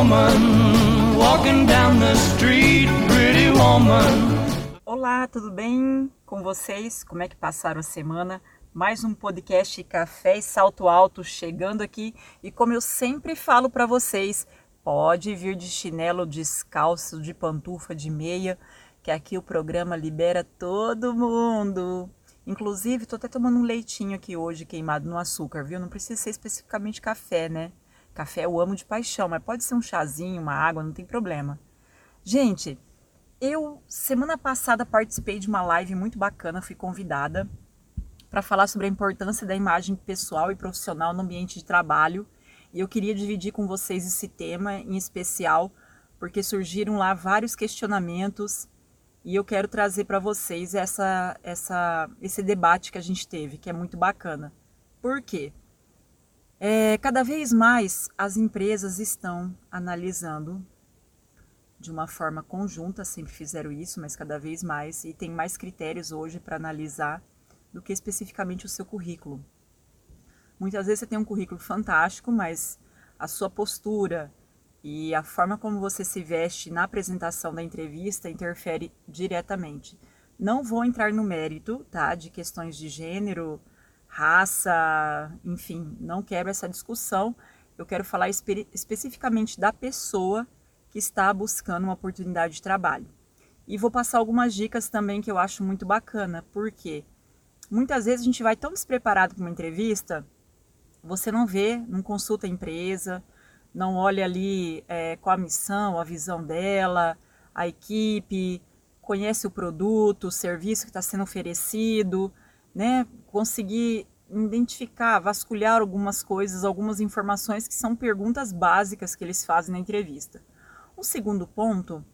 woman walking down the street, pretty woman. Olá, tudo bem com vocês? Como é que passaram a semana? Mais um podcast Café e Salto Alto chegando aqui e como eu sempre falo para vocês, pode vir de chinelo, descalço, de pantufa, de meia, que aqui o programa libera todo mundo. Inclusive, tô até tomando um leitinho aqui hoje queimado no açúcar, viu? Não precisa ser especificamente café, né? Café eu amo de paixão, mas pode ser um chazinho, uma água, não tem problema. Gente, eu semana passada participei de uma live muito bacana, fui convidada para falar sobre a importância da imagem pessoal e profissional no ambiente de trabalho. E eu queria dividir com vocês esse tema em especial, porque surgiram lá vários questionamentos e eu quero trazer para vocês essa, essa, esse debate que a gente teve, que é muito bacana. Por quê? É, cada vez mais as empresas estão analisando de uma forma conjunta, sempre fizeram isso, mas cada vez mais, e tem mais critérios hoje para analisar do que especificamente o seu currículo. Muitas vezes você tem um currículo fantástico, mas a sua postura e a forma como você se veste na apresentação da entrevista interfere diretamente. Não vou entrar no mérito, tá, de questões de gênero, raça, enfim, não quero essa discussão. Eu quero falar espe especificamente da pessoa que está buscando uma oportunidade de trabalho. E vou passar algumas dicas também que eu acho muito bacana, porque muitas vezes a gente vai tão despreparado para uma entrevista, você não vê, não consulta a empresa, não olha ali é, qual a missão, a visão dela, a equipe, conhece o produto, o serviço que está sendo oferecido, né? Conseguir identificar, vasculhar algumas coisas, algumas informações que são perguntas básicas que eles fazem na entrevista. O segundo ponto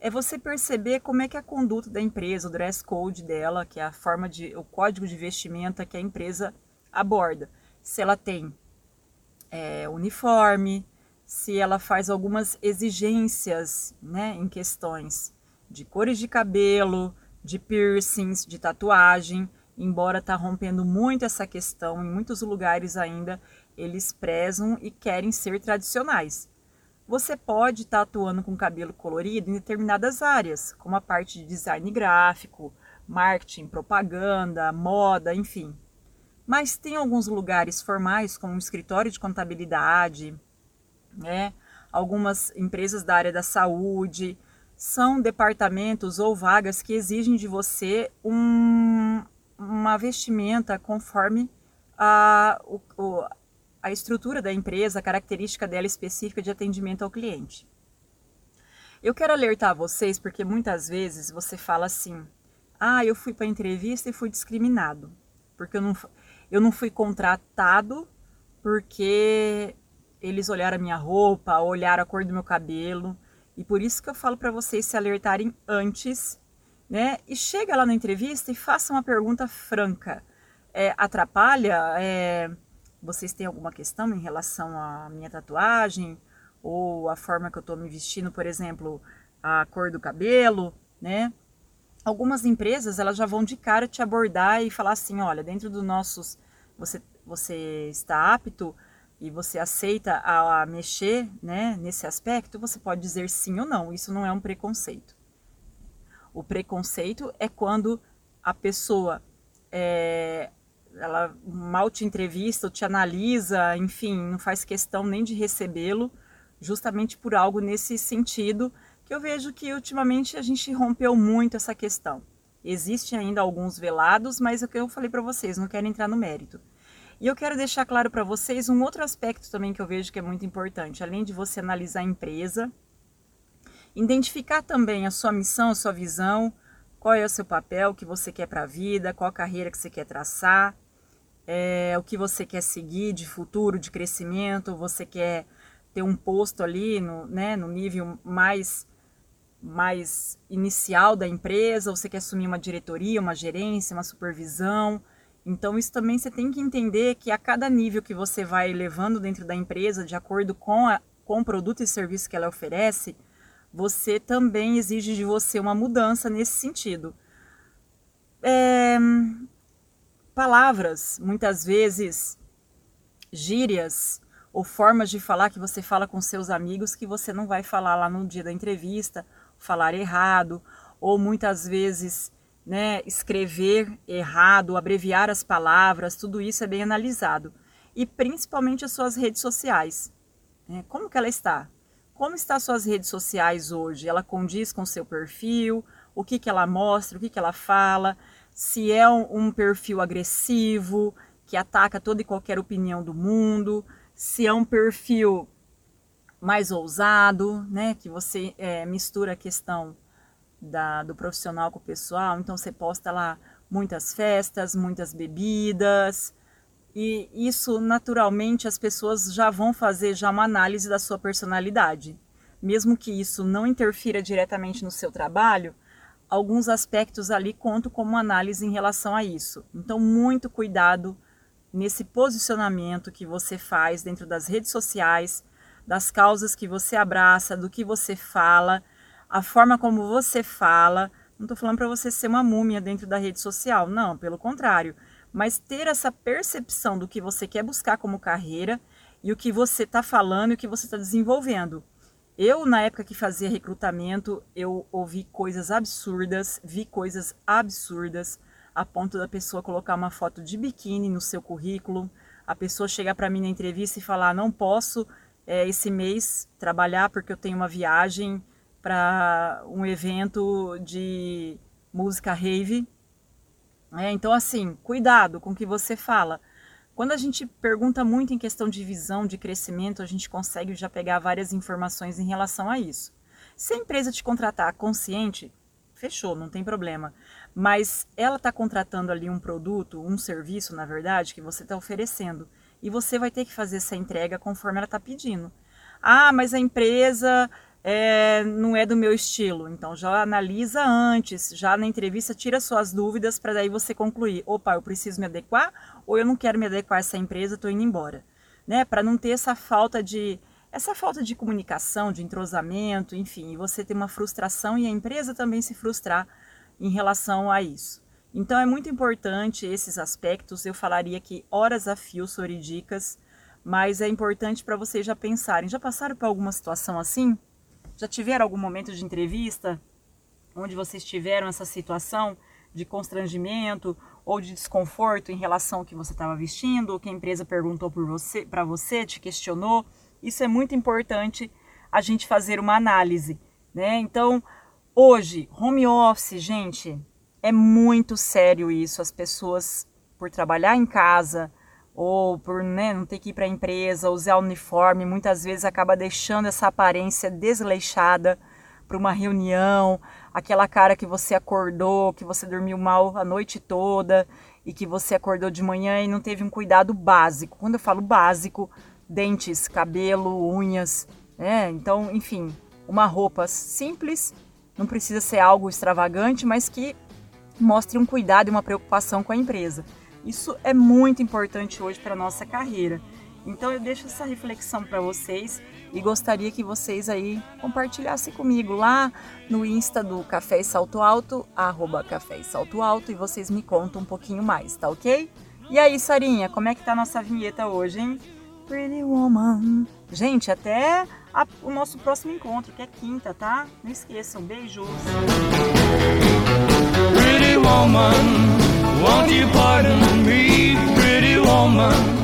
é você perceber como é que a conduta da empresa, o dress code dela, que é a forma de, o código de vestimenta que a empresa aborda. Se ela tem é, uniforme, se ela faz algumas exigências, né, em questões de cores de cabelo, de piercings, de tatuagem embora está rompendo muito essa questão, em muitos lugares ainda eles prezam e querem ser tradicionais. Você pode estar tá atuando com cabelo colorido em determinadas áreas, como a parte de design gráfico, marketing, propaganda, moda, enfim. Mas tem alguns lugares formais, como um escritório de contabilidade, né? algumas empresas da área da saúde, são departamentos ou vagas que exigem de você um, uma vestimenta conforme a, o, a estrutura da empresa, a característica dela específica de atendimento ao cliente. Eu quero alertar vocês porque muitas vezes você fala assim: ah, eu fui para a entrevista e fui discriminado, porque eu não, eu não fui contratado porque eles olharam a minha roupa, olharam a cor do meu cabelo. E por isso que eu falo para vocês se alertarem antes né? E chega lá na entrevista e faça uma pergunta franca. É, atrapalha? É, vocês têm alguma questão em relação à minha tatuagem? Ou a forma que eu estou me vestindo, por exemplo, a cor do cabelo, né? Algumas empresas elas já vão de cara te abordar e falar assim, olha, dentro dos nossos, você, você está apto e você aceita a, a mexer, né, nesse aspecto, você pode dizer sim ou não. Isso não é um preconceito. O preconceito é quando a pessoa é, ela mal te entrevista ou te analisa, enfim, não faz questão nem de recebê-lo, justamente por algo nesse sentido, que eu vejo que ultimamente a gente rompeu muito essa questão. Existem ainda alguns velados, mas é o que eu falei para vocês, não quero entrar no mérito. E eu quero deixar claro para vocês um outro aspecto também que eu vejo que é muito importante, além de você analisar a empresa, Identificar também a sua missão, a sua visão, qual é o seu papel, o que você quer para a vida, qual a carreira que você quer traçar, é, o que você quer seguir de futuro, de crescimento, você quer ter um posto ali no, né, no nível mais, mais inicial da empresa, você quer assumir uma diretoria, uma gerência, uma supervisão. Então, isso também você tem que entender que a cada nível que você vai levando dentro da empresa, de acordo com, a, com o produto e serviço que ela oferece, você também exige de você uma mudança nesse sentido. É, palavras, muitas vezes gírias ou formas de falar que você fala com seus amigos que você não vai falar lá no dia da entrevista, falar errado, ou muitas vezes né, escrever errado, abreviar as palavras, tudo isso é bem analisado. E principalmente as suas redes sociais. Né? Como que ela está? Como estão suas redes sociais hoje? Ela condiz com seu perfil? O que, que ela mostra? O que, que ela fala? Se é um, um perfil agressivo, que ataca toda e qualquer opinião do mundo, se é um perfil mais ousado, né, que você é, mistura a questão da, do profissional com o pessoal, então você posta lá muitas festas, muitas bebidas, e isso naturalmente as pessoas já vão fazer já uma análise da sua personalidade. Mesmo que isso não interfira diretamente no seu trabalho, alguns aspectos ali contam como análise em relação a isso. Então, muito cuidado nesse posicionamento que você faz dentro das redes sociais, das causas que você abraça, do que você fala, a forma como você fala. Não estou falando para você ser uma múmia dentro da rede social, não, pelo contrário. Mas ter essa percepção do que você quer buscar como carreira e o que você está falando e o que você está desenvolvendo. Eu, na época que fazia recrutamento, eu ouvi coisas absurdas, vi coisas absurdas a ponto da pessoa colocar uma foto de biquíni no seu currículo, a pessoa chegar para mim na entrevista e falar: não posso é, esse mês trabalhar porque eu tenho uma viagem para um evento de música rave. É, então, assim, cuidado com o que você fala. Quando a gente pergunta muito em questão de visão, de crescimento, a gente consegue já pegar várias informações em relação a isso. Se a empresa te contratar consciente, fechou, não tem problema mas ela está contratando ali um produto, um serviço, na verdade, que você está oferecendo. E você vai ter que fazer essa entrega conforme ela está pedindo. Ah, mas a empresa é, não é do meu estilo. Então já analisa antes, já na entrevista tira suas dúvidas para daí você concluir. Opa, eu preciso me adequar ou eu não quero me adequar a essa empresa, estou indo embora. Né? Para não ter essa falta de essa falta de comunicação, de entrosamento, enfim, e você ter uma frustração e a empresa também se frustrar em relação a isso. Então é muito importante esses aspectos. Eu falaria que horas a fio sobre dicas, mas é importante para vocês já pensarem. Já passaram por alguma situação assim? Já tiveram algum momento de entrevista onde vocês tiveram essa situação de constrangimento ou de desconforto em relação ao que você estava vestindo, ou que a empresa perguntou por você, para você, te questionou? Isso é muito importante a gente fazer uma análise, né? Então, Hoje, home office, gente, é muito sério isso. As pessoas, por trabalhar em casa ou por né, não ter que ir para a empresa, usar uniforme, muitas vezes acaba deixando essa aparência desleixada para uma reunião, aquela cara que você acordou, que você dormiu mal a noite toda e que você acordou de manhã e não teve um cuidado básico. Quando eu falo básico, dentes, cabelo, unhas, né? Então, enfim, uma roupa simples não precisa ser algo extravagante, mas que mostre um cuidado e uma preocupação com a empresa. Isso é muito importante hoje para a nossa carreira. Então eu deixo essa reflexão para vocês e gostaria que vocês aí compartilhassem comigo lá no Insta do Café e Salto Alto, arroba Café e Salto Alto, e vocês me contam um pouquinho mais, tá ok? E aí, Sarinha, como é que tá a nossa vinheta hoje, hein? Pretty Woman. Gente, até a, o nosso próximo encontro, que é quinta, tá? Não esqueçam. Beijos. Pretty woman, won't you pardon me, pretty woman?